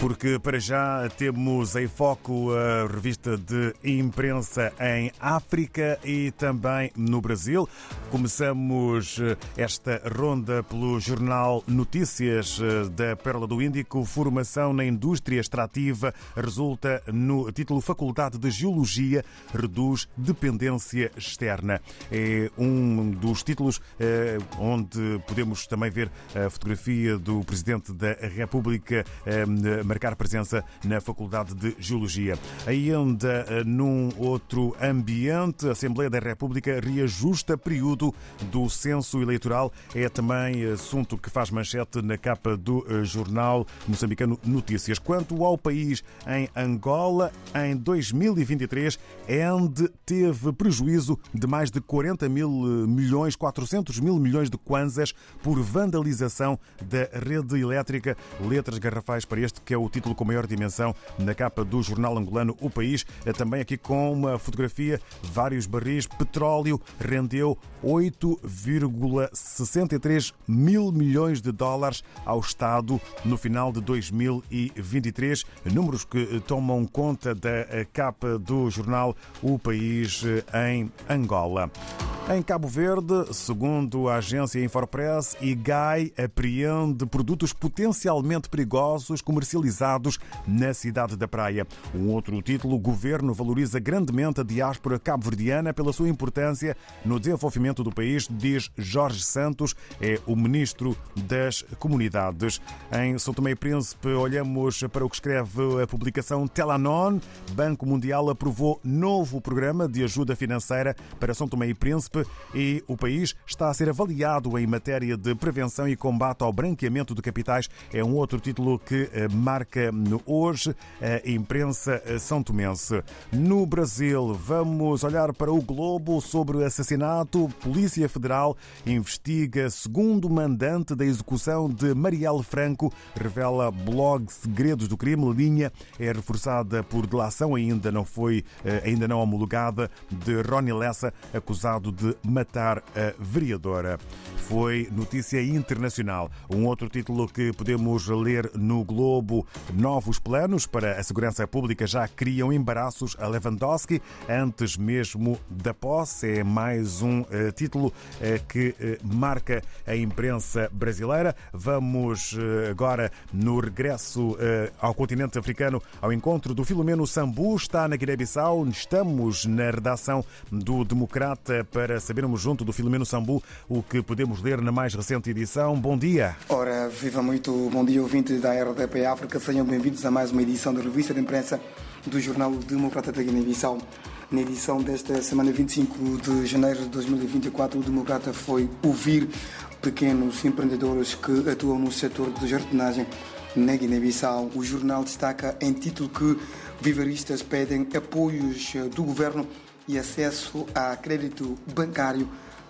Porque para já temos em foco a revista de imprensa em África e também no Brasil. Começamos eh, esta ronda pelo jornal Notícias eh, da Pérola do Índico. Formação na indústria extrativa resulta no título Faculdade de Geologia reduz dependência externa. É um dos títulos eh, onde podemos também ver a fotografia do Presidente da República marcar presença na Faculdade de Geologia. Ainda eh, num outro ambiente, a Assembleia da República reajusta período do censo eleitoral. É também assunto que faz manchete na capa do eh, jornal moçambicano Notícias. Quanto ao país em Angola, em 2023, ENDE teve prejuízo de mais de 40 mil eh, milhões, 400 mil milhões de kwanzas por vandalização da rede elétrica. Letras garrafais para este que é o título com maior dimensão na capa do jornal angolano O País. É também aqui com uma fotografia, vários barris. Petróleo rendeu 8,63 mil milhões de dólares ao Estado no final de 2023. Números que tomam conta da capa do jornal O País em Angola. Em Cabo Verde, segundo a agência Infopress, IGAI apreende produtos potencialmente perigosos comercializados na cidade da Praia. Um outro título, o governo valoriza grandemente a diáspora cabo-verdiana pela sua importância no desenvolvimento do país, diz Jorge Santos, é o ministro das Comunidades. Em São Tomé e Príncipe, olhamos para o que escreve a publicação Telanon. Banco Mundial aprovou novo programa de ajuda financeira para São Tomé e Príncipe e o país está a ser avaliado em matéria de prevenção e combate ao branqueamento de capitais. É um outro título que eh, marca hoje a imprensa são tomense. No Brasil, vamos olhar para o Globo sobre o assassinato. Polícia Federal investiga segundo mandante da execução de Marielle Franco, revela blog Segredos do Crime. Linha é reforçada por delação, ainda não foi, eh, ainda não homologada, de Rony Lessa, acusado de matar a vereadora. Foi notícia internacional. Um outro título que podemos ler no Globo: Novos planos para a segurança pública já criam embaraços a Lewandowski antes mesmo da posse. É mais um uh, título uh, que uh, marca a imprensa brasileira. Vamos agora no regresso ao continente africano ao encontro do Filomeno Sambu. Está na Guiné-Bissau. Estamos na redação do Democrata para sabermos junto do Filomeno Sambu o que podemos ler na mais recente edição. Bom dia. Ora, viva muito. Bom dia, ouvintes da RDP África. Sejam bem-vindos a mais uma edição da revista de imprensa do jornal Democrata da Guiné-Bissau. Na edição desta semana 25 de janeiro de 2024, o Democrata foi ouvir pequenos empreendedores que atuam no setor de jardinagem na Guiné-Bissau. O jornal destaca em título que vivaristas pedem apoios do governo e acesso a crédito bancário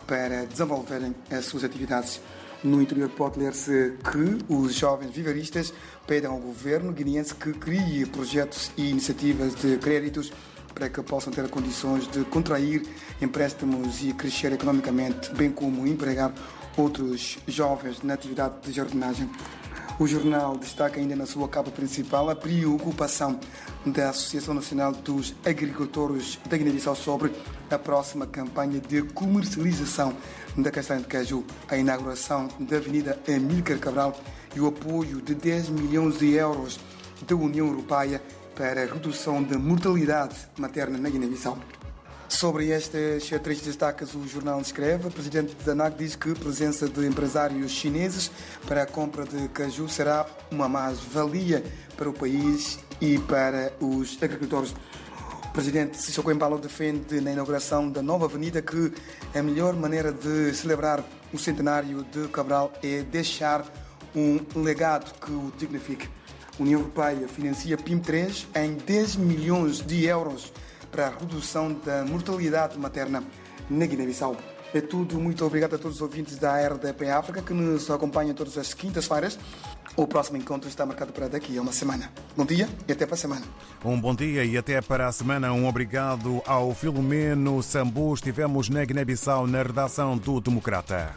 para desenvolverem as suas atividades. No interior pode ler-se que os jovens vivaristas pedem ao governo guineense que crie projetos e iniciativas de créditos para que possam ter condições de contrair empréstimos e crescer economicamente, bem como empregar outros jovens na atividade de jardinagem. O jornal destaca ainda na sua capa principal a preocupação da Associação Nacional dos Agricultores da Guiné-Bissau sobre a próxima campanha de comercialização da castanha de caju, a inauguração da Avenida Amílcar Cabral e o apoio de 10 milhões de euros da União Europeia para a redução da mortalidade materna na Guiné-Bissau. Sobre estas três destacas, o jornal escreve: o presidente da diz que a presença de empresários chineses para a compra de caju será uma mais-valia para o país e para os agricultores. O presidente Sissoko Embalo defende na inauguração da nova avenida que a melhor maneira de celebrar o centenário de Cabral é deixar um legado que o dignifique. A União Europeia financia PIM3 em 10 milhões de euros para a redução da mortalidade materna na Guiné-Bissau. É tudo. Muito obrigado a todos os ouvintes da RDP África que nos acompanham todas as quintas-feiras. O próximo encontro está marcado para daqui a uma semana. Bom dia e até para a semana. Um bom dia e até para a semana. Um obrigado ao Filomeno Sambu. Estivemos na Guiné-Bissau na redação do Democrata.